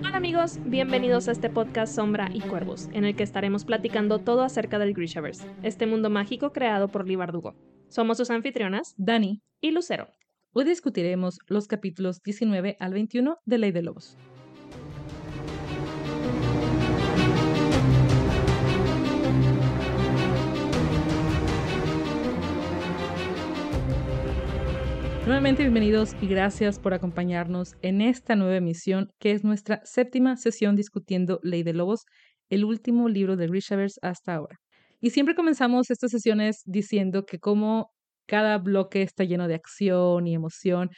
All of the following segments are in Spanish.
Hola amigos, bienvenidos a este podcast Sombra y Cuervos, en el que estaremos platicando todo acerca del Grishaverse, este mundo mágico creado por Lee Bardugo. Somos sus anfitrionas, Dani, y Lucero. hoy discutiremos los capítulos 19 al 21 de Ley de Lobos. Nuevamente bienvenidos y gracias por acompañarnos en esta nueva emisión que es nuestra séptima sesión discutiendo Ley de Lobos, el último libro de Grishaverse hasta ahora. Y siempre comenzamos estas sesiones diciendo que como cada bloque está lleno de acción y emoción,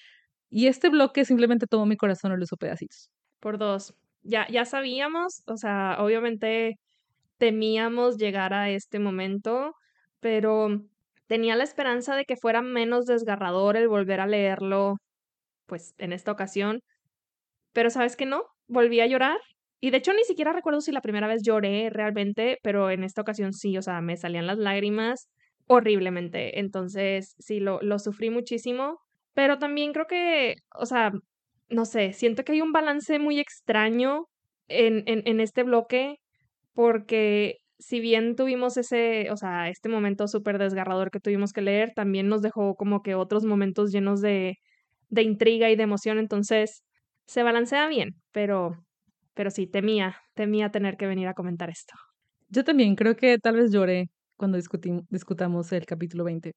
y este bloque simplemente tomó mi corazón y lo hizo pedacitos. Por dos. Ya, ya sabíamos, o sea, obviamente temíamos llegar a este momento, pero tenía la esperanza de que fuera menos desgarrador el volver a leerlo, pues en esta ocasión. Pero sabes que no, volví a llorar. Y de hecho ni siquiera recuerdo si la primera vez lloré realmente, pero en esta ocasión sí, o sea, me salían las lágrimas horriblemente. Entonces sí, lo, lo sufrí muchísimo. Pero también creo que, o sea, no sé, siento que hay un balance muy extraño en, en, en este bloque porque si bien tuvimos ese, o sea, este momento súper desgarrador que tuvimos que leer, también nos dejó como que otros momentos llenos de, de intriga y de emoción, entonces se balancea bien, pero, pero sí, temía, temía tener que venir a comentar esto. Yo también creo que tal vez lloré cuando discutamos el capítulo 20.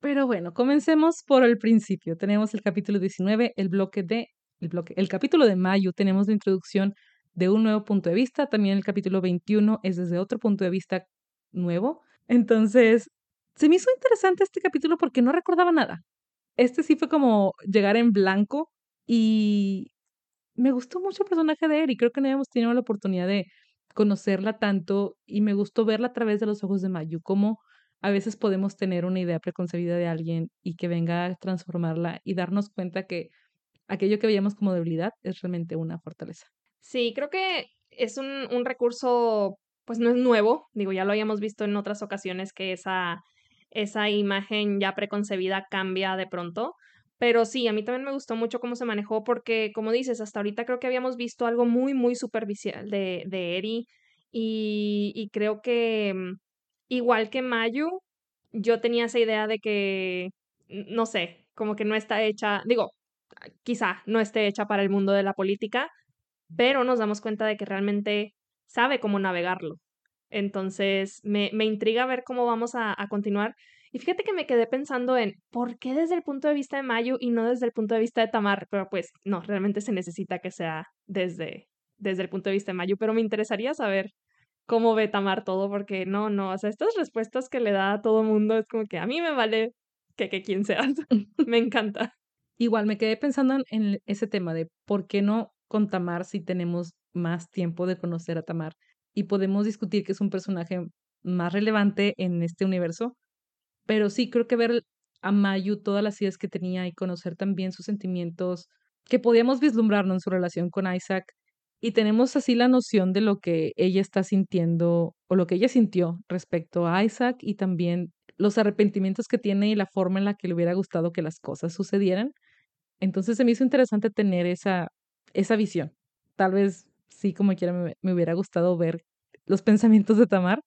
Pero bueno, comencemos por el principio. Tenemos el capítulo 19, el bloque de el bloque, el capítulo de mayo, tenemos la introducción de un nuevo punto de vista, también el capítulo 21 es desde otro punto de vista nuevo. Entonces, se me hizo interesante este capítulo porque no recordaba nada. Este sí fue como llegar en blanco y me gustó mucho el personaje de Eri. Creo que no habíamos tenido la oportunidad de conocerla tanto y me gustó verla a través de los ojos de Mayu, cómo a veces podemos tener una idea preconcebida de alguien y que venga a transformarla y darnos cuenta que aquello que veíamos como debilidad es realmente una fortaleza. Sí, creo que es un, un recurso, pues no es nuevo, digo, ya lo habíamos visto en otras ocasiones que esa, esa imagen ya preconcebida cambia de pronto, pero sí, a mí también me gustó mucho cómo se manejó porque, como dices, hasta ahorita creo que habíamos visto algo muy, muy superficial de, de Eri y, y creo que mm, igual que Mayu, yo tenía esa idea de que, no sé, como que no está hecha, digo, quizá no esté hecha para el mundo de la política, pero nos damos cuenta de que realmente sabe cómo navegarlo. Entonces, me, me intriga ver cómo vamos a, a continuar. Y fíjate que me quedé pensando en por qué desde el punto de vista de Mayu y no desde el punto de vista de Tamar, pero pues no, realmente se necesita que sea desde, desde el punto de vista de Mayu, pero me interesaría saber cómo ve Tamar todo, porque no, no, o sea, estas respuestas que le da a todo mundo es como que a mí me vale que, que quien seas. me encanta. Igual me quedé pensando en, en ese tema de por qué no con Tamar si tenemos más tiempo de conocer a Tamar y podemos discutir que es un personaje más relevante en este universo, pero sí creo que ver a Mayu todas las ideas que tenía y conocer también sus sentimientos, que podíamos vislumbrarnos en su relación con Isaac y tenemos así la noción de lo que ella está sintiendo o lo que ella sintió respecto a Isaac y también los arrepentimientos que tiene y la forma en la que le hubiera gustado que las cosas sucedieran. Entonces se me hizo interesante tener esa, esa visión. Tal vez sí, como quiera, me, me hubiera gustado ver los pensamientos de Tamar,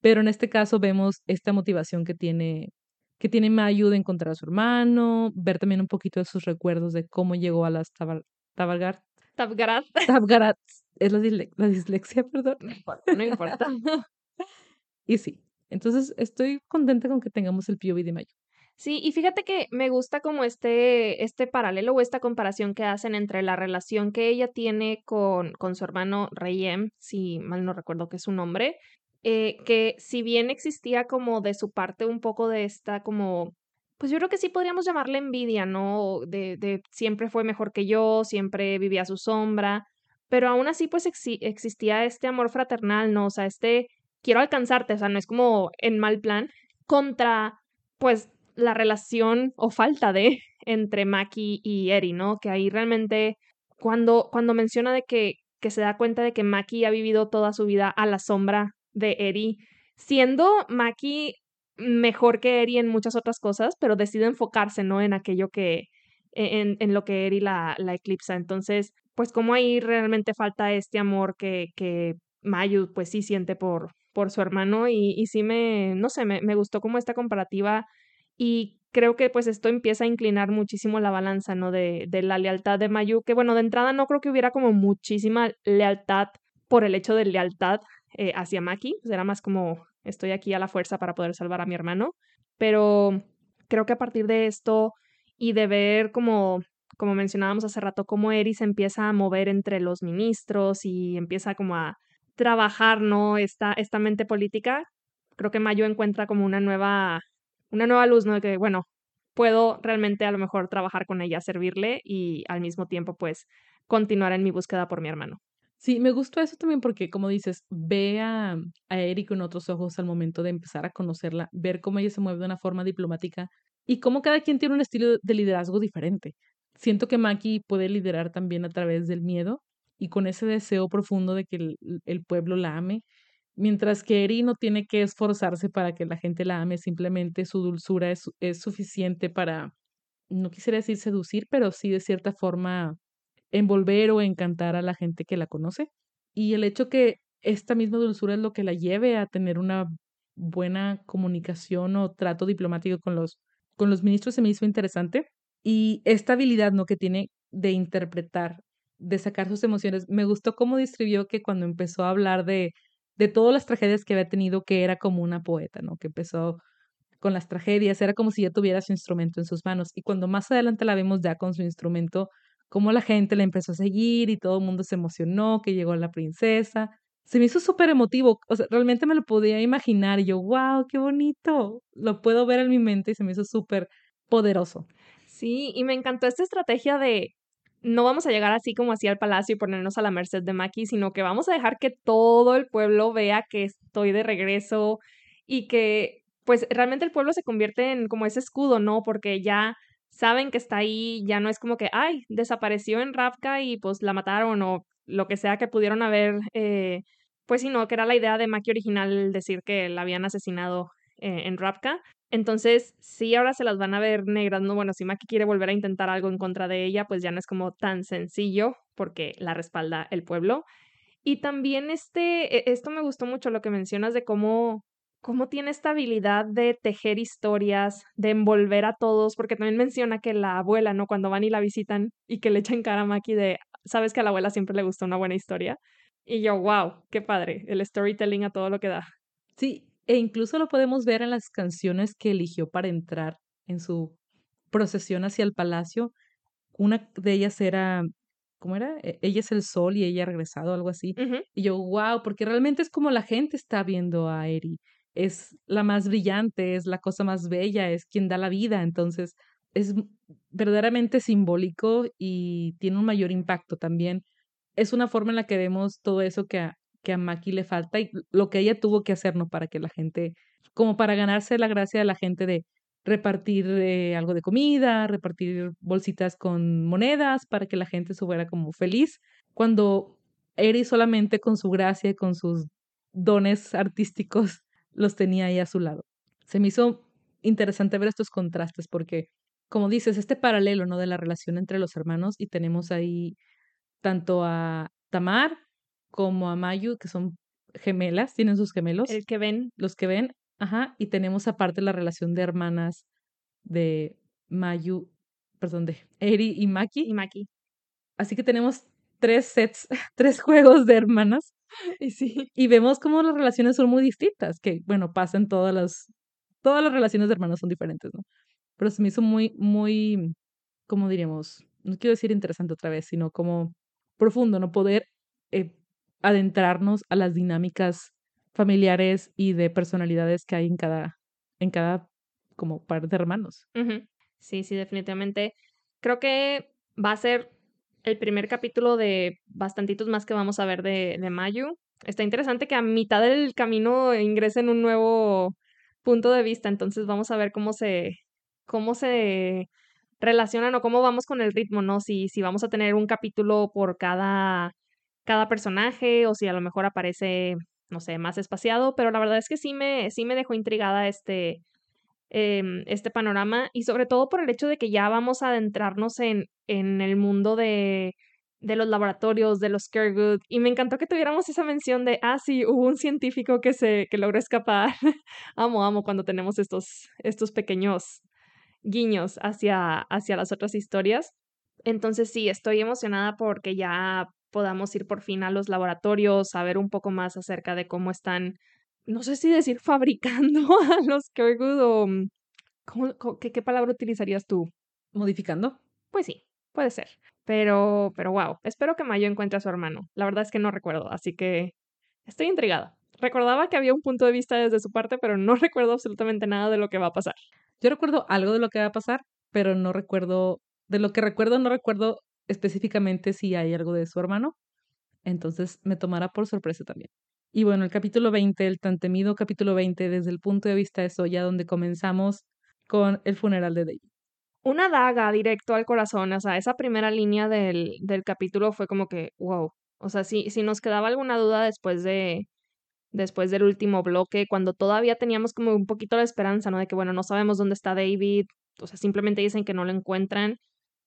pero en este caso vemos esta motivación que tiene que tiene Mayu de encontrar a su hermano, ver también un poquito de sus recuerdos de cómo llegó a las Tabar, Tabargar, Tabgarat, Tabgarats, es la, la dislexia, perdón. no importa, no importa. Y sí, entonces estoy contenta con que tengamos el POV de Mayu. Sí, y fíjate que me gusta como este, este paralelo o esta comparación que hacen entre la relación que ella tiene con, con su hermano Reyem, si mal no recuerdo que es su nombre, eh, que si bien existía como de su parte un poco de esta como, pues yo creo que sí podríamos llamarle envidia, ¿no? De, de siempre fue mejor que yo, siempre vivía su sombra, pero aún así pues exi- existía este amor fraternal, ¿no? O sea, este quiero alcanzarte, o sea, no es como en mal plan, contra pues la relación o falta de entre Maki y Eri, ¿no? Que ahí realmente cuando, cuando menciona de que, que se da cuenta de que Maki ha vivido toda su vida a la sombra de Eri, siendo Maki mejor que Eri en muchas otras cosas, pero decide enfocarse, ¿no? En aquello que, en, en lo que Eri la, la eclipsa. Entonces, pues como ahí realmente falta este amor que, que Mayu pues sí siente por, por su hermano y, y sí me, no sé, me, me gustó como esta comparativa y creo que pues esto empieza a inclinar muchísimo la balanza, ¿no? De, de la lealtad de Mayu, que bueno, de entrada no creo que hubiera como muchísima lealtad por el hecho de lealtad eh, hacia Maki, pues era más como estoy aquí a la fuerza para poder salvar a mi hermano, pero creo que a partir de esto y de ver como como mencionábamos hace rato, cómo Eri se empieza a mover entre los ministros y empieza como a trabajar, ¿no? Esta, esta mente política. Creo que Mayo encuentra como una nueva, una nueva luz, ¿no? De que, bueno, puedo realmente a lo mejor trabajar con ella, servirle y al mismo tiempo, pues, continuar en mi búsqueda por mi hermano. Sí, me gustó eso también porque, como dices, ve a, a Eri con otros ojos al momento de empezar a conocerla, ver cómo ella se mueve de una forma diplomática y cómo cada quien tiene un estilo de liderazgo diferente. Siento que Maki puede liderar también a través del miedo y con ese deseo profundo de que el, el pueblo la ame, mientras que Eri no tiene que esforzarse para que la gente la ame, simplemente su dulzura es, es suficiente para, no quisiera decir seducir, pero sí de cierta forma envolver o encantar a la gente que la conoce. Y el hecho que esta misma dulzura es lo que la lleve a tener una buena comunicación o trato diplomático con los, con los ministros se me hizo interesante. Y esta habilidad, ¿no? Que tiene de interpretar, de sacar sus emociones. Me gustó cómo describió que cuando empezó a hablar de, de todas las tragedias que había tenido, que era como una poeta, ¿no? Que empezó con las tragedias, era como si ya tuviera su instrumento en sus manos. Y cuando más adelante la vemos ya con su instrumento, como la gente la empezó a seguir y todo el mundo se emocionó, que llegó la princesa. Se me hizo súper emotivo, o sea, realmente me lo podía imaginar y yo, wow, qué bonito. Lo puedo ver en mi mente y se me hizo súper poderoso. Sí, y me encantó esta estrategia de no vamos a llegar así como así al palacio y ponernos a la merced de Maki, sino que vamos a dejar que todo el pueblo vea que estoy de regreso y que pues realmente el pueblo se convierte en como ese escudo, ¿no? Porque ya saben que está ahí, ya no es como que, ay, desapareció en Ravka y pues la mataron o lo que sea que pudieron haber, eh, pues sino que era la idea de Maki original decir que la habían asesinado eh, en Ravka. Entonces, sí, ahora se las van a ver negras, ¿no? Bueno, si Maki quiere volver a intentar algo en contra de ella, pues ya no es como tan sencillo porque la respalda el pueblo. Y también este, e, esto me gustó mucho lo que mencionas de cómo, cómo tiene esta habilidad de tejer historias, de envolver a todos, porque también menciona que la abuela, ¿no? Cuando van y la visitan y que le echan cara a Maki de, sabes que a la abuela siempre le gusta una buena historia. Y yo, wow, qué padre, el storytelling a todo lo que da. Sí, e incluso lo podemos ver en las canciones que eligió para entrar en su procesión hacia el palacio. Una de ellas era, ¿cómo era? E, ella es el sol y ella ha regresado, algo así. Y yo, wow, porque realmente es como la gente está viendo a Eri. Es la más brillante, es la cosa más bella, es quien da la vida. Entonces, es verdaderamente simbólico y tiene un mayor impacto también. Es una forma en la que vemos todo eso que a, que a Maki le falta y lo que ella tuvo que hacer, ¿no? Para que la gente, como para ganarse la gracia de la gente de repartir eh, algo de comida, repartir bolsitas con monedas para que la gente estuviera como feliz, cuando Eri solamente con su gracia y con sus dones artísticos los tenía ahí a su lado. Se me hizo interesante ver estos contrastes porque, como dices, este paralelo, ¿no? De la relación entre los hermanos y tenemos ahí tanto a Tamar como a Mayu, que son gemelas, tienen sus gemelos. El que ven. Los que ven, ajá, y tenemos aparte la relación de hermanas de Mayu, perdón, de Eri y Maki. Y Maki. Así que tenemos tres sets, tres juegos de hermanas. Y sí. Y vemos cómo las relaciones son muy distintas, que bueno, pasan todas las, todas las relaciones de hermanos son diferentes, ¿no? Pero se me hizo muy, muy, ¿cómo diríamos? No quiero decir interesante otra vez, sino como profundo, ¿no? Poder eh, adentrarnos a las dinámicas familiares y de personalidades que hay en cada, en cada como par de hermanos. Sí, sí, definitivamente. Creo que va a ser el primer capítulo de bastantitos más que vamos a ver de, de Mayu. Está interesante que a mitad del camino ingresen un nuevo punto de vista, entonces vamos a ver cómo se, cómo se relacionan o cómo vamos con el ritmo, ¿no? Si, si vamos a tener un capítulo por cada cada personaje o si a lo mejor aparece, no sé, más espaciado, pero la verdad es que sí me, sí me dejó intrigada este, em, este panorama y sobre todo por el hecho de que ya vamos a adentrarnos en, en el mundo de, de los laboratorios, de los Caregood, y me encantó que tuviéramos esa mención de, ah, sí, hubo un científico que se, que logró escapar. amo, amo cuando tenemos estos, estos pequeños guiños hacia, hacia las otras historias. Entonces sí, estoy emocionada porque ya podamos ir por fin a los laboratorios, saber un poco más acerca de cómo están, no sé si decir fabricando a los Kergood o... Mm, qué, ¿Qué palabra utilizarías tú? ¿Modificando? Pues sí, puede ser. Pero, pero wow, espero que Mayo encuentre a su hermano. La verdad es que no recuerdo, así que estoy intrigada. Recordaba que había un punto de vista desde su parte, pero no recuerdo absolutamente nada de lo que va a pasar. Yo recuerdo algo de lo que va a pasar, pero no recuerdo, de lo que recuerdo, no recuerdo específicamente si hay algo de su hermano. Entonces me tomará por sorpresa también. Y bueno, el capítulo 20, el tan temido capítulo 20, desde el punto de vista de Soya, donde comenzamos con el funeral de David. Una daga directo al corazón, o sea, esa primera línea del, del capítulo fue como que, wow. O sea, si, si nos quedaba alguna duda después de, después del último bloque, cuando todavía teníamos como un poquito de esperanza, ¿no? De que, bueno, no sabemos dónde está David, o sea, simplemente dicen que no lo encuentran.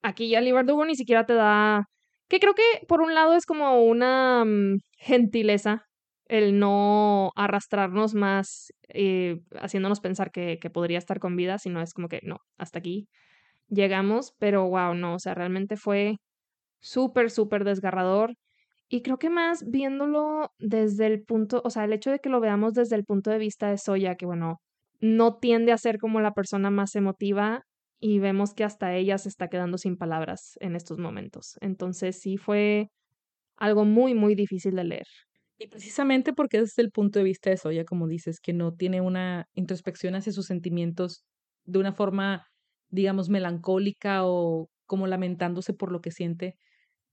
Aquí ya el Verdugo ni siquiera te da... Que creo que por un lado es como una mm, gentileza el no arrastrarnos más eh, haciéndonos pensar que, que podría estar con vida, sino es como que no, hasta aquí llegamos, pero wow, no, o sea, realmente fue súper, súper desgarrador. Y creo que más viéndolo desde el punto, o sea, el hecho de que lo veamos desde el punto de vista de Soya, que bueno, no tiende a ser como la persona más emotiva y vemos que hasta ella se está quedando sin palabras en estos momentos. Entonces sí fue algo muy, muy difícil de leer. Y precisamente porque es el punto de vista de Soya, como dices, que no tiene una introspección hacia sus sentimientos de una forma, digamos, melancólica o como lamentándose por lo que siente,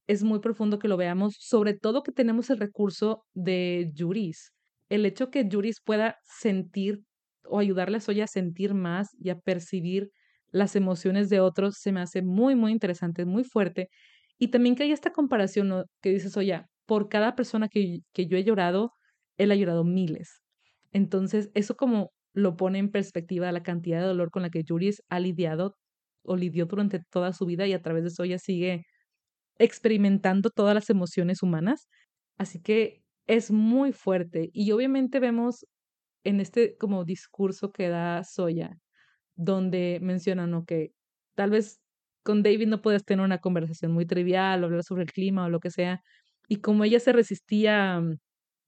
es muy profundo que lo veamos, sobre todo que tenemos el recurso de Yuris. El hecho que Yuris pueda sentir o ayudarle a Soya a sentir más y a percibir las emociones de otros se me hace muy, muy interesante, muy fuerte. Y también que hay esta comparación que dices, Soya, por cada persona que, que yo he llorado, él ha llorado miles. Entonces, eso como lo pone en perspectiva la cantidad de dolor con la que Yuris ha lidiado o lidió durante toda su vida y a través de Soya sigue experimentando todas las emociones humanas. Así que es muy fuerte. Y obviamente vemos en este como discurso que da Soya, donde mencionan que tal vez con David no puedes tener una conversación muy trivial, o hablar sobre el clima o lo que sea. Y como ella se resistía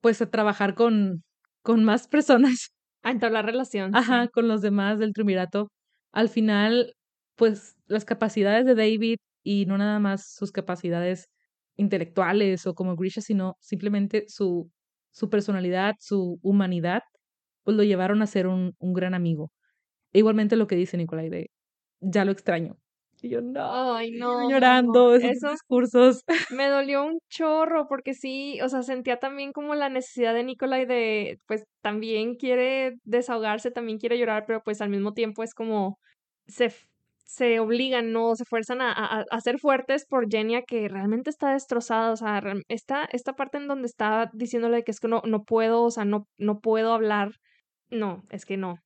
pues a trabajar con, con más personas. A entablar relación. Ajá, con los demás del Trimirato. Al final, pues las capacidades de David y no nada más sus capacidades intelectuales o como Grisha, sino simplemente su, su personalidad, su humanidad, pues lo llevaron a ser un, un gran amigo. E igualmente lo que dice Nicolai de, ya lo extraño. Y yo, no, Ay, no llorando esos discursos. Me dolió un chorro porque sí, o sea, sentía también como la necesidad de Nicolai de, pues también quiere desahogarse, también quiere llorar, pero pues al mismo tiempo es como, se se obligan, no se fuerzan a, a, ser fuertes por Genia que realmente está destrozada, o sea, esta, esta parte en donde está diciéndole que es que no, no puedo, o sea, no, no puedo hablar, no, es que no,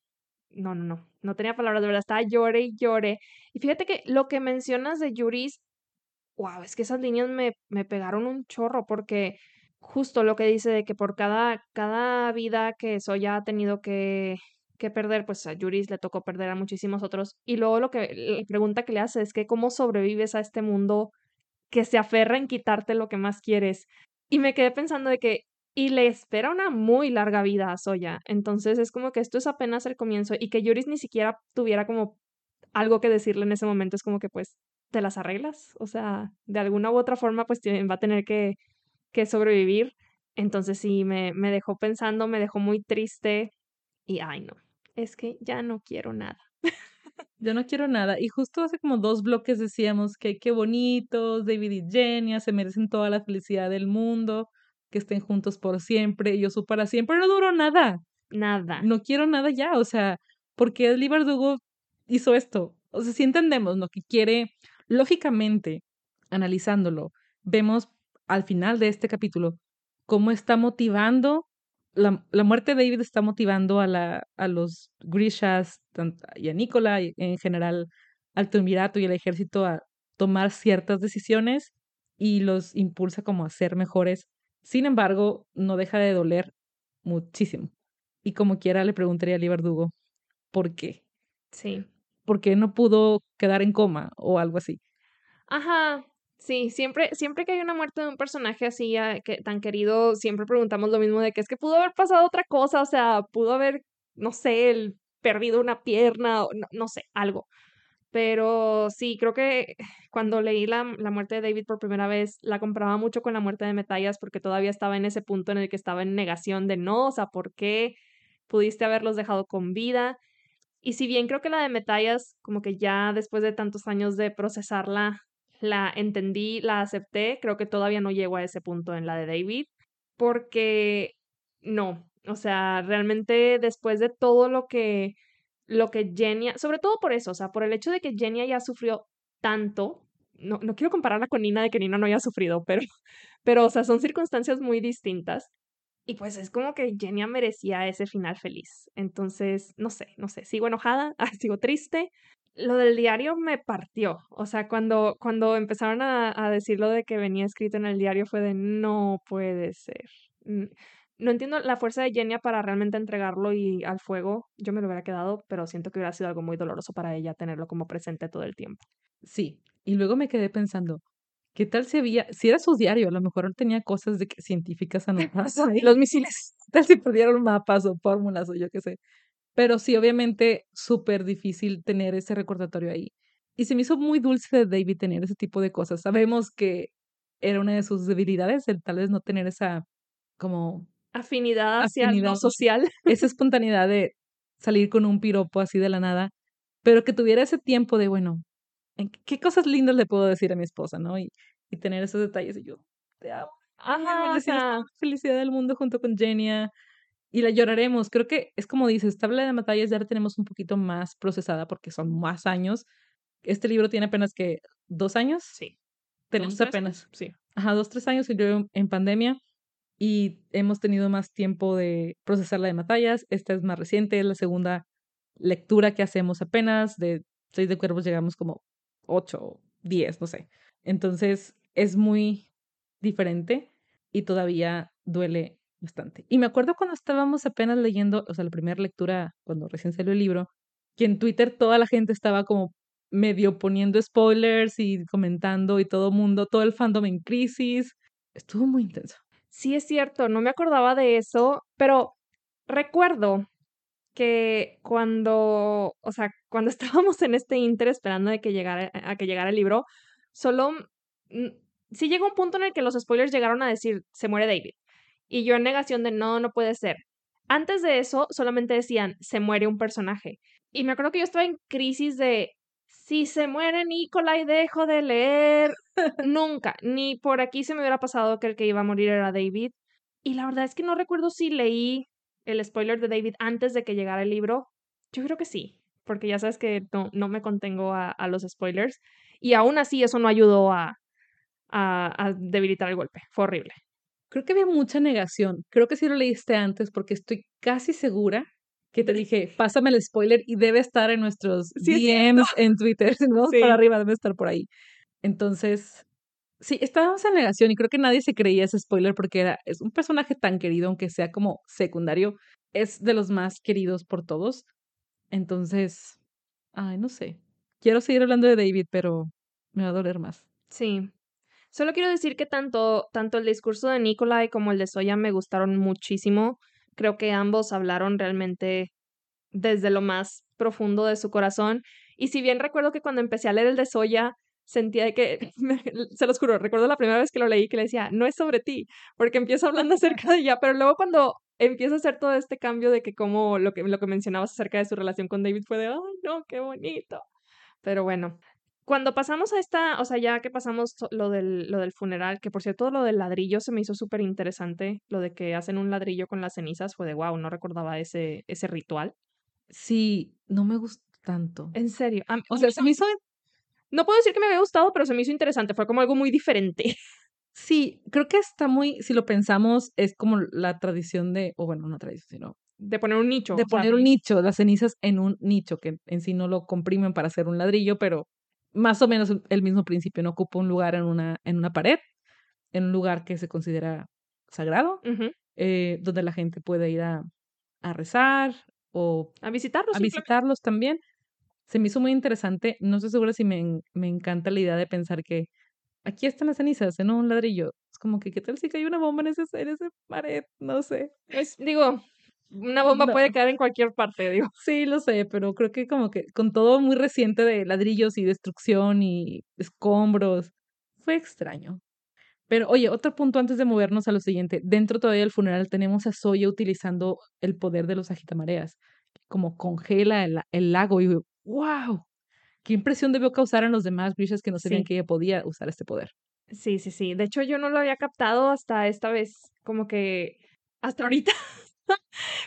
no, no, no, no tenía palabras, de verdad, estaba llore y llore. Y fíjate que lo que mencionas de Yuris, wow, es que esas líneas me, me pegaron un chorro porque justo lo que dice de que por cada, cada vida que Soya ha tenido que, que perder, pues a Yuris le tocó perder a muchísimos otros. Y luego lo que la pregunta que le hace es que cómo sobrevives a este mundo que se aferra en quitarte lo que más quieres. Y me quedé pensando de que y le espera una muy larga vida a Soya. Entonces es como que esto es apenas el comienzo y que Yuris ni siquiera tuviera como algo que decirle en ese momento es como que pues te las arreglas, o sea, de alguna u otra forma pues va a tener que, que sobrevivir. Entonces sí, me, me dejó pensando, me dejó muy triste y ay no, es que ya no quiero nada. Yo no quiero nada. Y justo hace como dos bloques decíamos que qué bonitos, David y Jenny se merecen toda la felicidad del mundo, que estén juntos por siempre. Y yo su para siempre no duró nada. Nada. No quiero nada ya. O sea, porque Lee Bardugo hizo esto. O sea, si entendemos lo que quiere, lógicamente, analizándolo, vemos al final de este capítulo cómo está motivando la, la, muerte de David está motivando a, la, a los Grishas y a Nicola y en general al triunvirato y al ejército a tomar ciertas decisiones y los impulsa como a ser mejores. Sin embargo, no deja de doler muchísimo. Y como quiera le preguntaría a Lee Verdugo, ¿por qué? Sí. ¿Por qué no pudo quedar en coma o algo así? Ajá, Sí, siempre, siempre que hay una muerte de un personaje así que, tan querido, siempre preguntamos lo mismo de que es que pudo haber pasado otra cosa, o sea, pudo haber, no sé, el, perdido una pierna, o no, no sé, algo. Pero sí, creo que cuando leí la, la, muerte de David por primera vez, la comparaba mucho con la muerte de Metallas porque todavía estaba en ese punto en el que estaba en negación de no, o sea, ¿por qué pudiste haberlos dejado con vida? Y si bien creo que la de Metallas, como que ya después de tantos años de procesarla, la entendí, la acepté, creo que todavía no llego a ese punto en la de David, porque no, o sea, realmente después de todo lo que, lo que Jenia, sobre todo por eso, o sea, por el hecho de que Jenia ya sufrió tanto, no, no quiero compararla con Nina de que Nina no haya sufrido, pero, pero, o sea, son circunstancias muy distintas. Y pues es como que Jenia merecía ese final feliz. Entonces, no sé, no sé, sigo enojada, sigo triste, lo del diario me partió. O sea, cuando, cuando empezaron a, a, decir lo de que venía escrito en el diario fue de no puede ser. No entiendo la fuerza de Genia para realmente entregarlo y al fuego. Yo me lo hubiera quedado, pero siento que hubiera sido algo muy doloroso para ella tenerlo como presente todo el tiempo. Sí, y luego me quedé pensando, ¿qué tal si había, si era su diario, a lo mejor tenía cosas de que, científicas anotadas? Los misiles. Tal si perdieron mapas o fórmulas o yo qué sé. Pero sí, obviamente, súper difícil tener ese recordatorio ahí. Y se me hizo muy dulce de David tener ese tipo de cosas. Sabemos que era una de sus debilidades, el tal vez no tener esa como afinidad hacia lo social. Esa espontaneidad de salir con un piropo así de la nada, pero que tuviera ese tiempo de, bueno, ¿qué cosas lindas le puedo decir a mi esposa, no? Y, y tener esos detalles y yo, te amo. Ajá, felicidad del mundo junto con Genia y la lloraremos. Creo que es como dices, tabla de batallas ya la tenemos un poquito más procesada porque son más años. Este libro tiene apenas que dos años. Sí. Tenemos apenas. Sí. Ajá, dos, tres años y yo en pandemia y hemos tenido más tiempo de procesar la de batallas. Esta es más reciente, es la segunda lectura que hacemos apenas. De seis de cuervos llegamos como ocho, diez, no sé. Entonces es muy diferente y todavía duele bastante. Y me acuerdo cuando estábamos apenas leyendo, o sea, la primera lectura, cuando recién salió el libro, que en Twitter toda la gente estaba como medio poniendo spoilers y comentando y todo mundo, todo el fandom en crisis. Estuvo muy intenso. Sí, es cierto, no me acordaba de eso, pero recuerdo que cuando, o sea, cuando estábamos en este inter esperando de que llegara, a que llegara el libro, solo mm, sí llegó un punto en el que los spoilers llegaron a decir se muere David. Y yo en negación de no, no puede ser. Antes de eso, solamente decían, se muere un personaje. Y me acuerdo que yo estaba en crisis de, si se muere Nicola y dejo de leer, nunca, ni por aquí se me hubiera pasado que el que iba a morir era David. Y la verdad es que no recuerdo si leí el spoiler de David antes de que llegara el libro. Yo creo que sí, porque ya sabes que no, no me contengo a, a los spoilers. Y aún así eso no ayudó a, a, a debilitar el golpe. Fue horrible. Creo que había mucha negación. Creo que sí lo leíste antes porque estoy casi segura que te dije, pásame el spoiler y debe estar en nuestros DMs en Twitter. Si no, para arriba debe estar por ahí. Entonces, sí, estábamos en negación y creo que nadie se creía ese spoiler porque era, es un personaje tan querido, aunque sea como secundario, es de los más queridos por todos. Entonces, ay, no sé. Quiero seguir hablando de David, pero me va a doler más. Sí, Solo quiero decir que tanto, tanto el discurso de Nikolai como el de Soya me gustaron muchísimo. Creo que ambos hablaron realmente desde lo más profundo de su corazón. Y si bien recuerdo que cuando empecé a leer el de Soya, sentía que, se los juro, recuerdo la primera vez que lo leí que le decía, no es sobre ti, porque empieza hablando acerca de ella, pero luego cuando empieza a hacer todo este cambio de que como lo que, lo que mencionabas acerca de su relación con David fue de, ay, no, qué bonito. Pero bueno, cuando pasamos a esta, o sea, ya que pasamos lo del, lo del funeral, que por cierto lo del ladrillo se me hizo súper interesante, lo de que hacen un ladrillo con las cenizas, fue de wow, no recordaba ese, ese ritual. Sí, no me gustó tanto. En serio. o sea, se me hizo... No puedo decir que me había gustado, pero se me hizo interesante, fue como algo muy diferente. Sí, creo que está muy, si lo pensamos, es como la tradición de, o bueno, no tradición, sino de poner un nicho. de poner un nicho, las cenizas en un nicho, que en sí no lo comprimen para hacer un ladrillo, pero más o menos el mismo principio, no ocupa un lugar en una, en una pared, en un lugar que se considera sagrado, eh, donde la gente puede ir a, a rezar o A visitarlos. a visitarlos también. Se me hizo muy interesante. No estoy segura si me, me encanta la idea de pensar que aquí están las cenizas en un ladrillo. Es como que, ¿qué tal si cae una bomba en ese, en ese pared? No sé. Pues, digo, una bomba No. puede caer en cualquier parte, digo. Sí, lo sé, pero creo que como que con todo muy reciente de ladrillos y destrucción y escombros, fue extraño. Pero oye, otro punto antes de movernos a lo siguiente. Dentro todavía del funeral tenemos a Soya utilizando el poder de los agitamareas, como congela el, el lago y wow, qué impresión debió causar en los demás Grishas que no sabían Sí. que ella podía usar este poder. Sí, sí, sí. De hecho, yo no lo había captado hasta esta vez, como que hasta ahorita.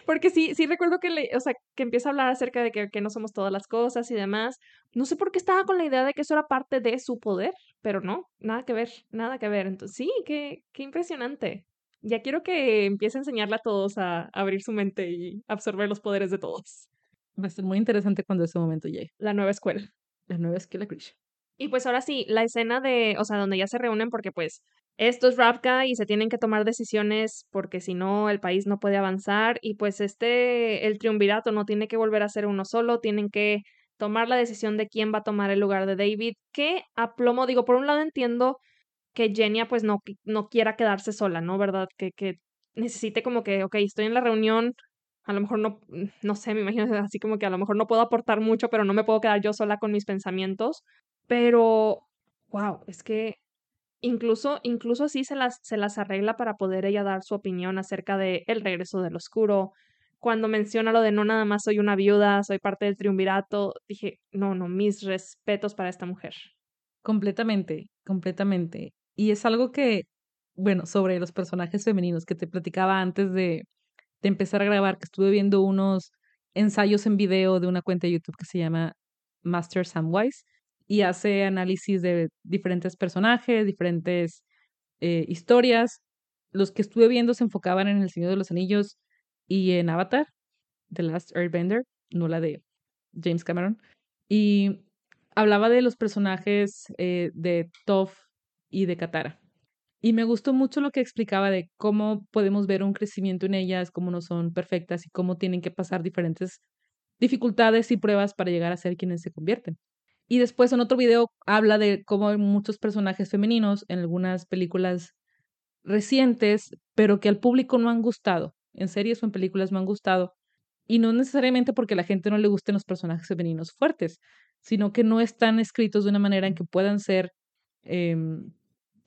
Porque sí, sí recuerdo que le, o sea, que empieza a hablar acerca de que, que no somos todas las cosas y demás. No sé por qué estaba con la idea de que eso era parte de su poder, pero no, nada que ver, nada que ver. Entonces, sí, qué, qué impresionante. Ya quiero que empiece a enseñarle a todos a abrir su mente y absorber los poderes de todos. Va a ser muy interesante cuando ese momento llegue. La nueva escuela. La nueva escuela Grisha. Y pues ahora sí, la escena de, o sea, donde ya se reúnen porque pues esto es Ravka y se tienen que tomar decisiones porque si no el país no puede avanzar y pues este, el triunvirato no tiene que volver a ser uno solo, tienen que tomar la decisión de quién va a tomar el lugar de David, que a plomo, digo, por un lado entiendo que Jenia pues no, no quiera quedarse sola, ¿no? ¿Verdad? Que, que necesite como que, ok, estoy en la reunión, a lo mejor no, no sé, me imagino así como que a lo mejor no puedo aportar mucho, pero no me puedo quedar yo sola con mis pensamientos. Pero, wow, es que incluso, incluso así se las, se las arregla para poder ella dar su opinión acerca de el regreso del oscuro. Cuando menciona lo de no nada más soy una viuda, soy parte del triunvirato, dije, no, no, mis respetos para esta mujer. Completamente, completamente. Y es algo que, bueno, sobre los personajes femeninos que te platicaba antes de, de empezar a grabar, que estuve viendo unos ensayos en video de una cuenta de YouTube que se llama Master Samwise y hace análisis de diferentes personajes, diferentes eh, historias. Los que estuve viendo se enfocaban en El Señor de los Anillos y en Avatar, The Last Airbender, no la de James Cameron. Y hablaba de los personajes eh, de Toph y de Katara. Y me gustó mucho lo que explicaba de cómo podemos ver un crecimiento en ellas, cómo no son perfectas y cómo tienen que pasar diferentes dificultades y pruebas para llegar a ser quienes se convierten. Y después en otro video habla de cómo hay muchos personajes femeninos en algunas películas recientes, pero que al público no han gustado. En series o en películas no han gustado. Y no necesariamente porque a la gente no le gusten los personajes femeninos fuertes, sino que no están escritos de una manera en que puedan ser eh,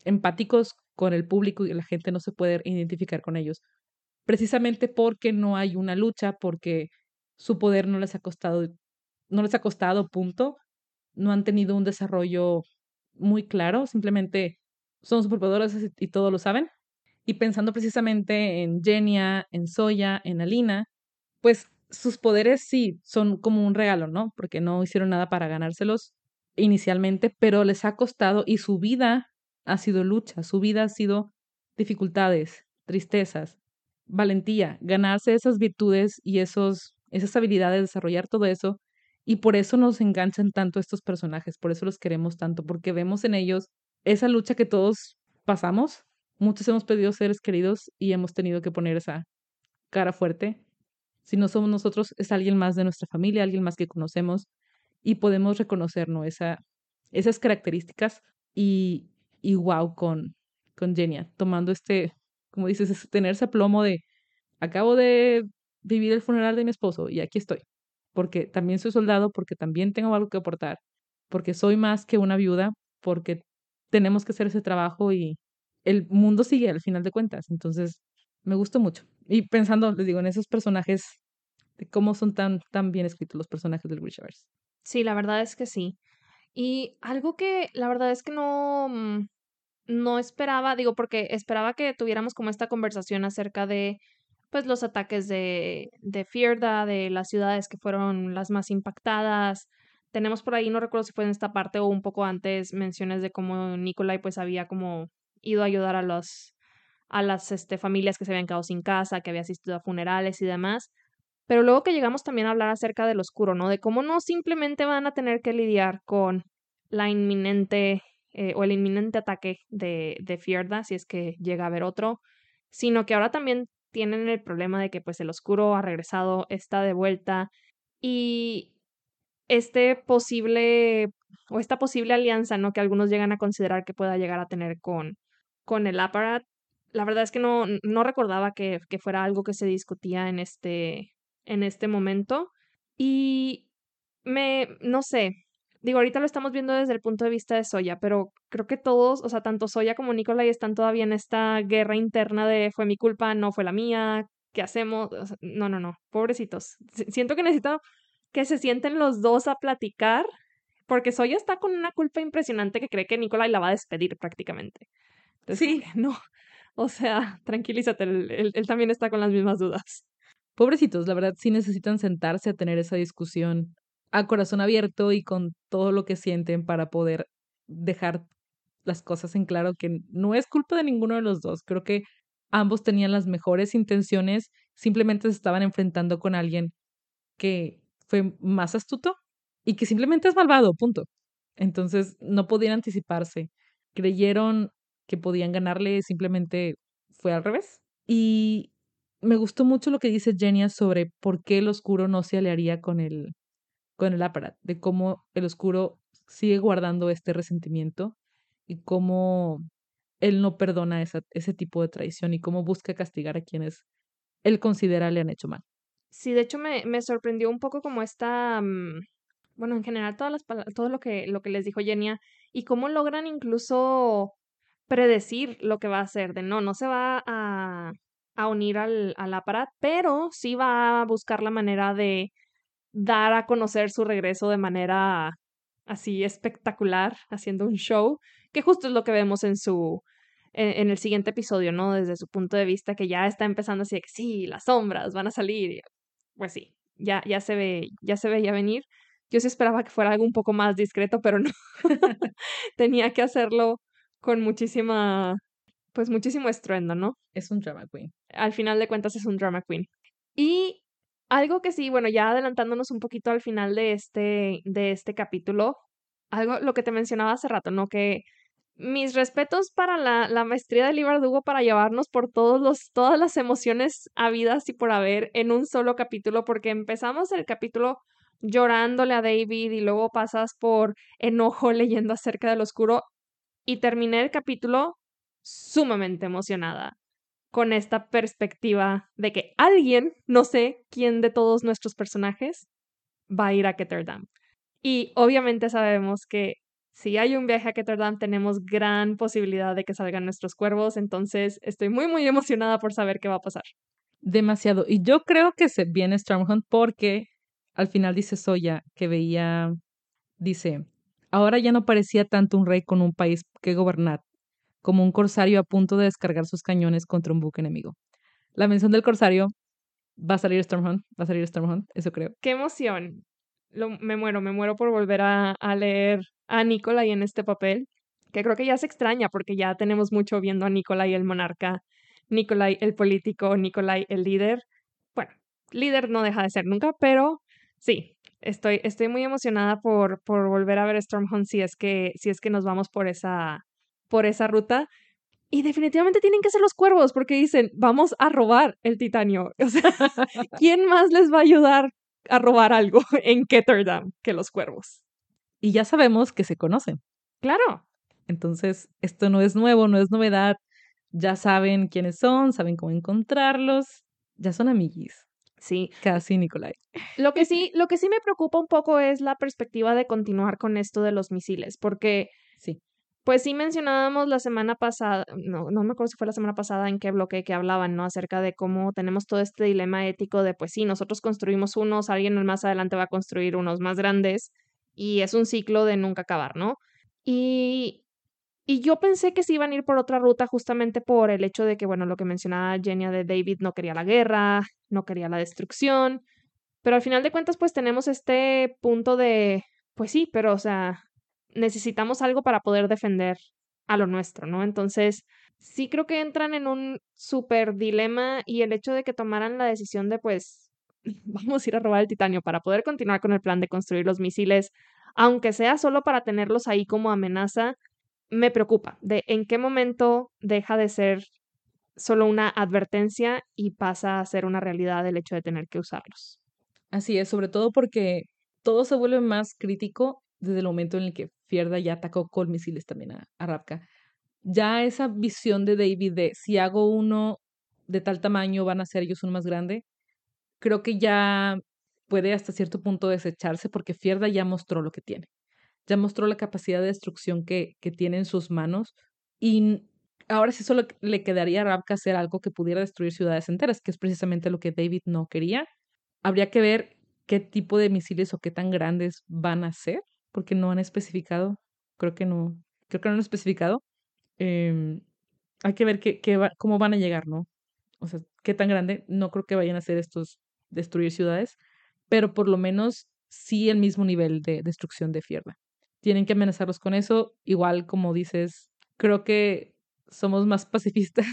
empáticos con el público y la gente no se puede identificar con ellos. Precisamente porque no hay una lucha, porque su poder no les ha costado, no les ha costado, punto. No han tenido un desarrollo muy claro, simplemente son superpoderoras y todos lo saben. Y pensando precisamente en Genia, en Soya, en Alina, pues sus poderes sí son como un regalo, ¿no? Porque no hicieron nada para ganárselos inicialmente, pero les ha costado y su vida ha sido lucha, su vida ha sido dificultades, tristezas, valentía, ganarse esas virtudes y esos, esas habilidades, desarrollar todo eso. Y por eso nos enganchan tanto estos personajes, por eso los queremos tanto, porque vemos en ellos esa lucha que todos pasamos. Muchos hemos perdido seres queridos y hemos tenido que poner esa cara fuerte. Si no somos nosotros, es alguien más de nuestra familia, alguien más que conocemos y podemos reconocernos esa, esas características y, y wow con, con Genia, tomando este, como dices, es tener ese plomo de acabo de vivir el funeral de mi esposo y aquí estoy, porque también soy soldado, porque también tengo algo que aportar, porque soy más que una viuda, porque tenemos que hacer ese trabajo y el mundo sigue al final de cuentas. Entonces, me gustó mucho. Y pensando, les digo, en esos personajes, de cómo son tan, tan bien escritos los personajes del Grishaverse. Sí, la verdad es que sí. Y algo que la verdad es que no, mm, no esperaba, digo, porque esperaba que tuviéramos como esta conversación acerca de pues los ataques de, de Fierda, de las ciudades que fueron las más impactadas. Tenemos por ahí, no recuerdo si fue en esta parte o un poco antes, menciones de cómo Nikolai pues había como ido a ayudar a los a las este, familias que se habían quedado sin casa, que había asistido a funerales y demás. Pero luego que llegamos también a hablar acerca del oscuro, ¿no? De cómo no simplemente van a tener que lidiar con la inminente eh, o el inminente ataque de, de Fierda, si es que llega a haber otro, sino que ahora también tienen el problema de que pues el oscuro ha regresado, está de vuelta y este posible o esta posible alianza, ¿no? Que algunos llegan a considerar que pueda llegar a tener con, con el Aparat. La verdad es que no, no recordaba que, que fuera algo que se discutía en este, en este momento. Y me, no sé, digo, ahorita lo estamos viendo desde el punto de vista de Soya, pero creo que todos, o sea, tanto Soya como Nicolai están todavía en esta guerra interna de fue mi culpa, no fue la mía, ¿qué hacemos? no, no, no, pobrecitos. Siento que necesito que se sienten los dos a platicar, porque Soya está con una culpa impresionante que cree que Nicolai la va a despedir prácticamente. sí, no. O sea, tranquilízate, él, él también está con las mismas dudas. Pobrecitos, la verdad sí necesitan sentarse a tener esa discusión a corazón abierto y con todo lo que sienten para poder dejar las cosas en claro que no es culpa de ninguno de los dos. Creo que ambos tenían las mejores intenciones, simplemente se estaban enfrentando con alguien que fue más astuto y que simplemente es malvado, punto. Entonces no podían anticiparse. Creyeron que podían ganarle, simplemente fue al revés. Y me gustó mucho lo que dice Genia sobre por qué el oscuro no se aliaría con el, con el aparat, de cómo el oscuro sigue guardando este resentimiento y cómo él no perdona esa, ese tipo de traición y cómo busca castigar a quienes él considera le han hecho mal. Sí, de hecho me, me sorprendió un poco como esta, mm, bueno, en general todas las todo lo que, lo que les dijo Genia y cómo logran incluso predecir lo que va a hacer, de no, no se va a, a unir al, al aparat, pero sí va a buscar la manera de dar a conocer su regreso de manera así espectacular, haciendo un show, que justo es lo que vemos en su en, el siguiente episodio, ¿no? Desde su punto de vista que ya está empezando así de que sí, las sombras van a salir. Pues sí, ya ya se ve ya se veía venir. Yo sí esperaba que fuera algo un poco más discreto, pero no. Tenía que hacerlo con muchísima pues muchísimo estruendo, ¿no? Es un drama queen. Al final de cuentas es un drama queen. Y algo que sí, bueno, ya adelantándonos un poquito al final de este, de este capítulo, algo, lo que te mencionaba hace rato, ¿no? Que mis respetos para la, la maestría de Libardugo para llevarnos por todos los, todas las emociones habidas y por haber en un solo capítulo, porque empezamos el capítulo llorándole a David y luego pasas por enojo leyendo acerca del oscuro y terminé el capítulo sumamente emocionada con esta perspectiva de que alguien, no sé quién de todos nuestros personajes, va a ir a Ketterdam. Y obviamente sabemos que si hay un viaje a Ketterdam tenemos gran posibilidad de que salgan nuestros cuervos, entonces estoy muy muy emocionada por saber qué va a pasar. Demasiado. Y yo creo que se viene Stormhunt porque al final dice Soya que veía, dice, ahora ya no parecía tanto un rey con un país que gobernar, como un corsario a punto de descargar sus cañones contra un buque enemigo. La mención del corsario va a salir Stormhunt, va a salir Stormhunt, eso creo. Qué emoción. me muero, me muero por volver a, leer a Nicolai en este papel, que creo que ya se extraña porque ya tenemos mucho viendo a Nicolai el monarca, Nicolai el político, Nicolai el líder. Bueno, líder no deja de ser nunca, pero sí, estoy, estoy muy emocionada por, por volver a ver Stormhunt si es que, si es que nos vamos por esa, por esa ruta. Y definitivamente tienen que ser los cuervos, porque dicen, vamos a robar el titanio. O sea, ¿quién más les va a ayudar a robar algo en Ketterdam que los cuervos? Y ya sabemos que se conocen. Claro. Entonces, esto no es nuevo, no es novedad. Ya saben quiénes son, saben cómo encontrarlos. Ya son amiguis. Sí. Casi, Nicolai. Lo que sí, lo que sí me preocupa un poco es la perspectiva de continuar con esto de los misiles, porque. Pues sí mencionábamos la semana pasada, no, no me acuerdo si fue la semana pasada en qué bloque que hablaban, ¿no? Acerca de cómo tenemos todo este dilema ético de, pues sí, nosotros construimos unos, alguien más adelante va a construir unos más grandes y es un ciclo de nunca acabar, ¿no? Y, y yo pensé que se iban a ir por otra ruta justamente por el hecho de que, bueno, lo que mencionaba Genia de David no quería la guerra, no quería la destrucción, pero al final de cuentas, pues tenemos este punto de, pues sí, pero o sea, necesitamos algo para poder defender a lo nuestro, ¿no? Entonces, sí creo que entran en un súper dilema y el hecho de que tomaran la decisión de, pues, vamos a ir a robar el titanio para poder continuar con el plan de construir los misiles, aunque sea solo para tenerlos ahí como amenaza, me preocupa de en qué momento deja de ser solo una advertencia y pasa a ser una realidad el hecho de tener que usarlos. Así es, sobre todo porque todo se vuelve más crítico desde el momento en el que Fierda ya atacó con misiles también a, a Ya esa visión de David de si hago uno de tal tamaño van a ser ellos uno más grande, creo que ya puede hasta cierto punto desecharse porque Fierda ya mostró lo que tiene. Ya mostró la capacidad de destrucción que, que tiene en sus manos y ahora sí solo le quedaría a Ravka hacer algo que pudiera destruir ciudades enteras, que es precisamente lo que David no quería. Habría que ver qué tipo de misiles o qué tan grandes van a ser, porque no han especificado. Creo que no, creo que no han especificado. Em, hay que ver qué, cómo van a llegar, ¿no? O sea, qué tan grande. No creo que vayan a ser estos destruir ciudades, pero por lo menos sí el mismo nivel de destrucción de Fierda. Tienen que amenazarlos con eso. Igual, como dices, creo que somos más pacifistas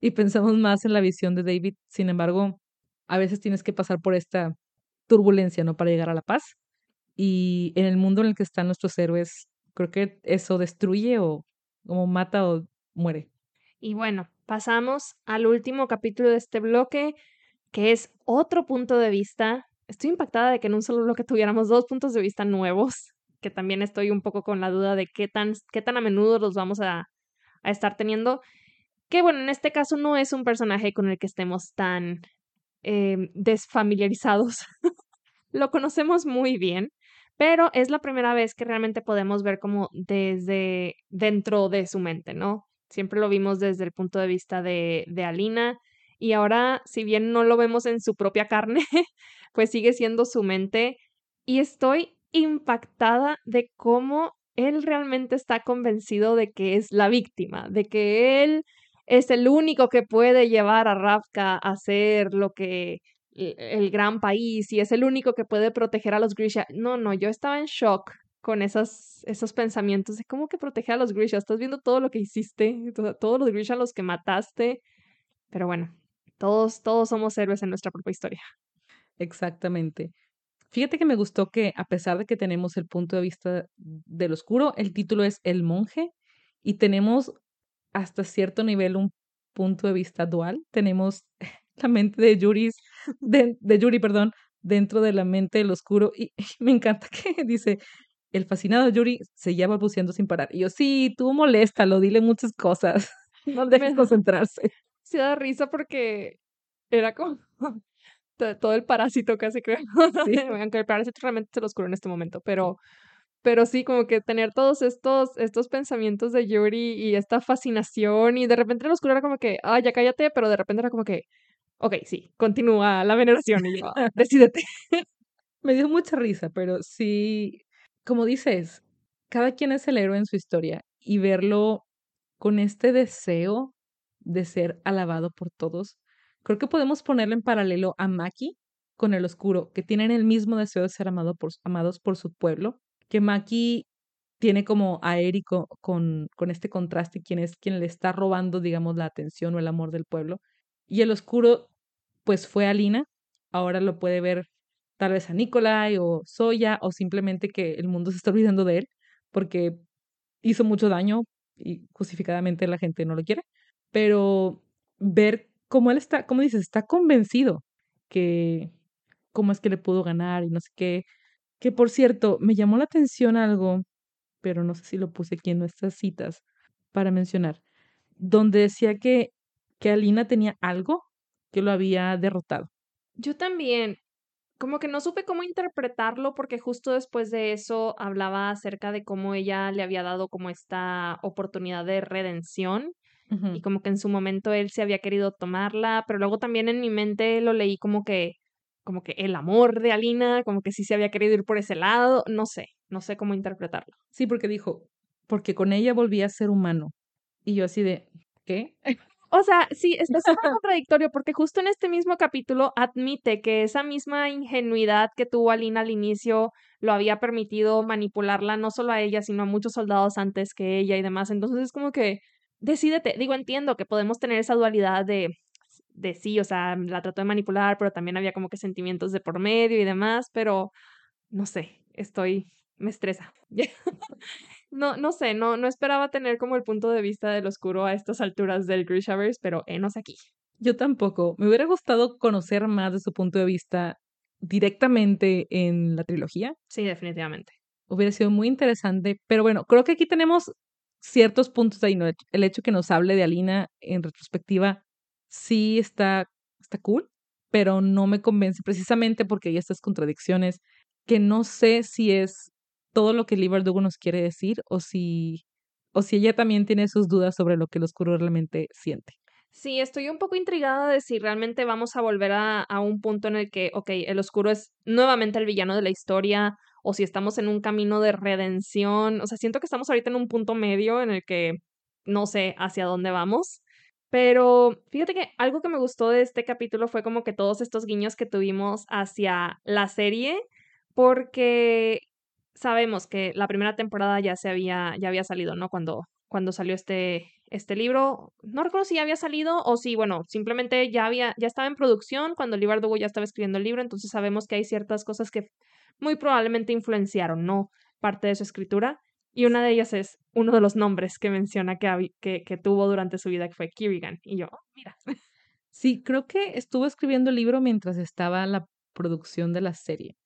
y pensamos más en la visión de David. Sin embargo, a veces tienes que pasar por esta turbulencia, ¿no? Para llegar a la paz. Y en el mundo en el que están nuestros héroes, creo que eso destruye o como mata o muere. Y bueno, pasamos al último capítulo de este bloque, que es otro punto de vista. Estoy impactada de que en un solo bloque tuviéramos dos puntos de vista nuevos, que también estoy un poco con la duda de qué tan, qué tan a menudo los vamos a, a estar teniendo. Que bueno, en este caso no es un personaje con el que estemos tan eh, desfamiliarizados. Lo conocemos muy bien, pero es la primera vez que realmente podemos ver como desde dentro de su mente, ¿no? Siempre lo vimos desde el punto de vista de, de Alina y ahora, si bien no lo vemos en su propia carne, pues sigue siendo su mente y estoy impactada de cómo él realmente está convencido de que es la víctima, de que él es el único que puede llevar a Ravka a ser lo que el gran país y es el único que puede proteger a los Grisha. No, no, yo estaba en shock con esas, esos pensamientos de cómo que proteger a los Grisha. Estás viendo todo lo que hiciste, todos los Grisha los que mataste. Pero bueno, todos, todos somos héroes en nuestra propia historia. Exactamente. Fíjate que me gustó que, a pesar de que tenemos el punto de vista del oscuro, el título es El monje y tenemos hasta cierto nivel un punto de vista dual. Tenemos la mente de Yuri, de, de Yuri, perdón, dentro de la mente del oscuro. Y, me encanta que dice, el fascinado Yuri se lleva buceando sin parar. Y yo, sí, tú moléstalo, dile muchas cosas. No dejes concentrarse. Se da risa porque era como todo el parásito casi creo. Sí. Aunque el parásito realmente se lo oscuro en este momento, pero pero sí, como que tener todos estos, estos pensamientos de Yuri y esta fascinación y de repente en la oscura era como que, ah, ya cállate, pero de repente era como que, ok, sí, continúa la veneración y yo, decídete. Me dio mucha risa, pero sí, como dices, cada quien es el héroe en su historia y verlo con este deseo de ser alabado por todos, creo que podemos ponerlo en paralelo a Maki con el oscuro, que tienen el mismo deseo de ser amado por, amados por su pueblo que Maki tiene como a Eric con, con este contraste, quien es quien le está robando, digamos, la atención o el amor del pueblo. Y el oscuro, pues fue a Lina, ahora lo puede ver tal vez a Nikolai o Soya, o simplemente que el mundo se está olvidando de él, porque hizo mucho daño y justificadamente la gente no lo quiere. Pero ver cómo él está, como dices, está convencido que cómo es que le pudo ganar y no sé qué, que por cierto, me llamó la atención algo, pero no sé si lo puse aquí en nuestras citas para mencionar, donde decía que, que Alina tenía algo que lo había derrotado. Yo también, como que no supe cómo interpretarlo porque justo después de eso hablaba acerca de cómo ella le había dado como esta oportunidad de redención y como que en su momento él se había querido tomarla, pero luego también en mi mente lo leí como que como que el amor de Alina, como que sí se había querido ir por ese lado, no sé, no sé cómo interpretarlo. Sí, porque dijo, porque con ella volví a ser humano. Y yo así de, ¿qué? O sea, sí, es súper contradictorio porque justo en este mismo capítulo admite que esa misma ingenuidad que tuvo Alina al inicio lo había permitido manipularla no solo a ella, sino a muchos soldados antes que ella y demás. Entonces es como que, decídete, digo, entiendo que podemos tener esa dualidad de, de sí, o sea, la trató de manipular, pero también había como que sentimientos de por medio y demás, pero no sé, estoy, me estresa. no, no sé, no, no esperaba tener como el punto de vista del oscuro a estas alturas del Grishaverse, pero enos aquí. Yo tampoco. Me hubiera gustado conocer más de su punto de vista directamente en la trilogía. Sí, definitivamente. Hubiera sido muy interesante, pero bueno, creo que aquí tenemos ciertos puntos ahí, ¿no? El hecho que nos hable de Alina en retrospectiva sí está, está cool, pero no me convence precisamente porque hay estas contradicciones que no sé si es todo lo que Lee Verdugo nos quiere decir o si, o si ella también tiene sus dudas sobre lo que el oscuro realmente siente. Sí, estoy un poco intrigada de si realmente vamos a volver a, a, un punto en el que, ok, el oscuro es nuevamente el villano de la historia, o si estamos en un camino de redención. O sea, siento que estamos ahorita en un punto medio en el que no sé hacia dónde vamos. Pero fíjate que algo que me gustó de este capítulo fue como que todos estos guiños que tuvimos hacia la serie, porque sabemos que la primera temporada ya se había, ya había salido, ¿no? Cuando, cuando salió este, este libro. No recuerdo si ya había salido o si, bueno, simplemente ya había, ya estaba en producción cuando Lee Bardugo ya estaba escribiendo el libro, entonces sabemos que hay ciertas cosas que muy probablemente influenciaron, ¿no? Parte de su escritura. Y una de ellas es uno de los nombres que menciona que, que, que tuvo durante su vida, que fue Kirigan. Y yo, oh, mira. Sí, creo que estuvo escribiendo el libro mientras estaba la producción de la serie.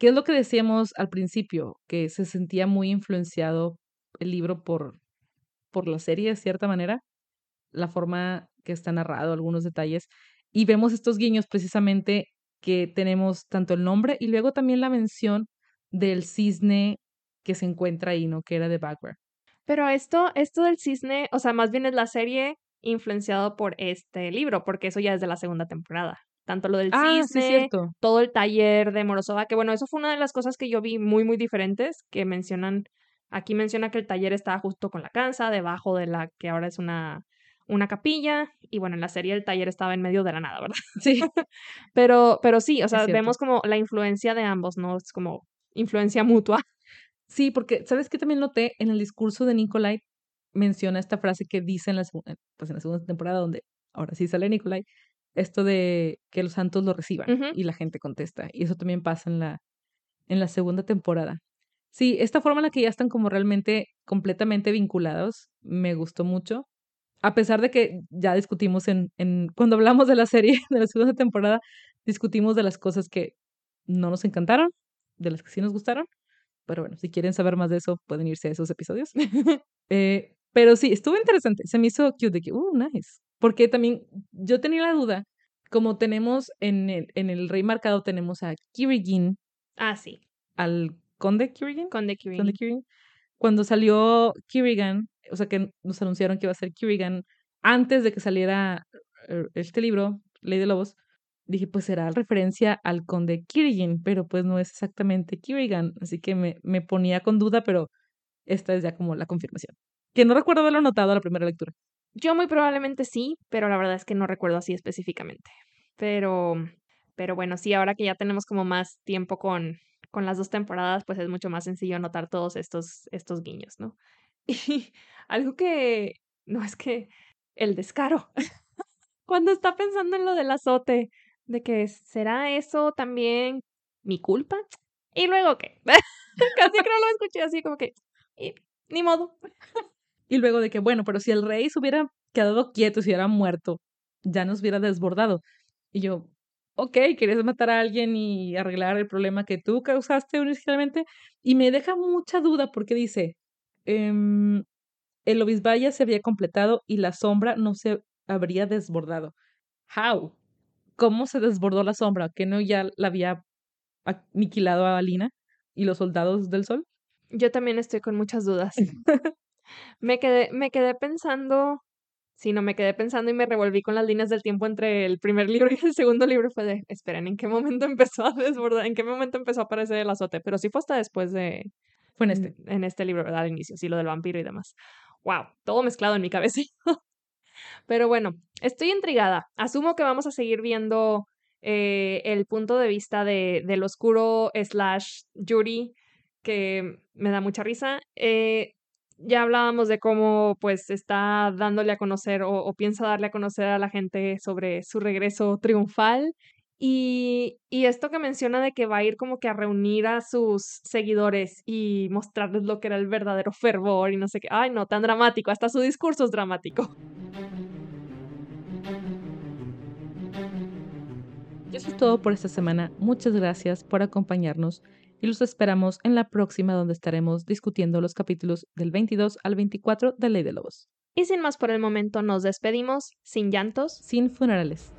¿Qué es lo que decíamos al principio? Que se sentía muy influenciado el libro por, por la serie, de cierta manera, la forma que está narrado, algunos detalles. Y vemos estos guiños precisamente que tenemos tanto el nombre y luego también la mención del cisne que se encuentra ahí, ¿no? Que era de Backward. Pero esto, esto del cisne, o sea, más bien es la serie influenciado por este libro, porque eso ya es de la segunda temporada tanto lo del ah, cisne, todo el taller de Morozova, que bueno, eso fue una de las cosas que yo vi muy, muy diferentes, que mencionan, aquí menciona que el taller estaba justo con la casa, debajo de la que ahora es una, una capilla, y bueno, en la serie el taller estaba en medio de la nada, ¿verdad? Sí. pero, pero sí, o sea, vemos como la influencia de ambos, ¿no? Es como influencia mutua. Sí, porque, ¿sabes qué también noté? En el discurso de Nicolai menciona esta frase que dice en la, pues en la segunda temporada, donde ahora sí sale Nicolai, esto de que los santos lo reciban y la gente contesta. Y eso también pasa en la, en la segunda temporada. Sí, esta forma en la que ya están como realmente completamente vinculados me gustó mucho. A pesar de que ya discutimos en, en cuando hablamos de la serie de la segunda temporada, discutimos de las cosas que no nos encantaron, de las que sí nos gustaron. Pero bueno, si quieren saber más de eso, pueden irse a esos episodios. eh, pero sí, estuvo interesante. Se me hizo cute de que, uh, nice. Porque también yo tenía la duda, como tenemos en el, en el Rey Marcado, tenemos a Kirigin. Ah, sí. Al Conde Kirigin. Conde Kirigin. Conde Cuando salió Kirigan, o sea que nos anunciaron que iba a ser Kirigan, antes de que saliera eh, este libro, Ley de Lobos, dije, pues será referencia al conde Kirigin, pero pues no es exactamente Kirigan, así que me, me ponía con duda, pero esta es ya como la confirmación. Que no recuerdo haberlo notado a la primera lectura. Yo muy probablemente sí, pero la verdad es que no recuerdo así específicamente. Pero, pero bueno, sí, ahora que ya tenemos como más tiempo con, con las dos temporadas, pues es mucho más sencillo notar todos estos, estos guiños, ¿no? Y algo que, no es que el descaro, cuando está pensando en lo del azote, de que será eso también mi culpa. Y luego qué, casi creo lo escuché así como que, ni modo. Y luego de que, bueno, pero si el rey se hubiera quedado quieto, si hubiera muerto, ya nos hubiera desbordado. Y yo, ok, querías matar a alguien y arreglar el problema que tú causaste originalmente. Y me deja mucha duda porque dice, em, el obispalla se había completado y la sombra no se habría desbordado. How? ¿Cómo se desbordó la sombra? ¿Que no ya la había aniquilado a Alina y los soldados del sol? Yo también estoy con muchas dudas. me quedé, me quedé pensando, sí, no, me quedé pensando y me revolví con las líneas del tiempo entre el primer libro y el segundo libro. Fue de, esperen, ¿en qué momento empezó a desbordar? ¿En qué momento empezó a aparecer el azote? Pero sí fue hasta después de... Fue en este. En este libro, ¿verdad? Al inicio, sí, lo del vampiro y demás. Wow, todo mezclado en mi cabeza. Pero bueno, estoy intrigada. Asumo que vamos a seguir viendo eh, el punto de vista de, del oscuro slash Yuri, que me da mucha risa. Eh, ya hablábamos de cómo pues está dándole a conocer o, piensa darle a conocer a la gente sobre su regreso triunfal. Y, y, esto que menciona de que va a ir como que a reunir a sus seguidores y mostrarles lo que era el verdadero fervor y no sé qué. Ay, no, tan dramático, hasta su discurso es dramático. Eso es todo por esta semana. Muchas gracias por acompañarnos y los esperamos en la próxima donde estaremos discutiendo los capítulos del 22 al 24 de Ley de Lobos. Y sin más por el momento nos despedimos, sin llantos, sin funerales.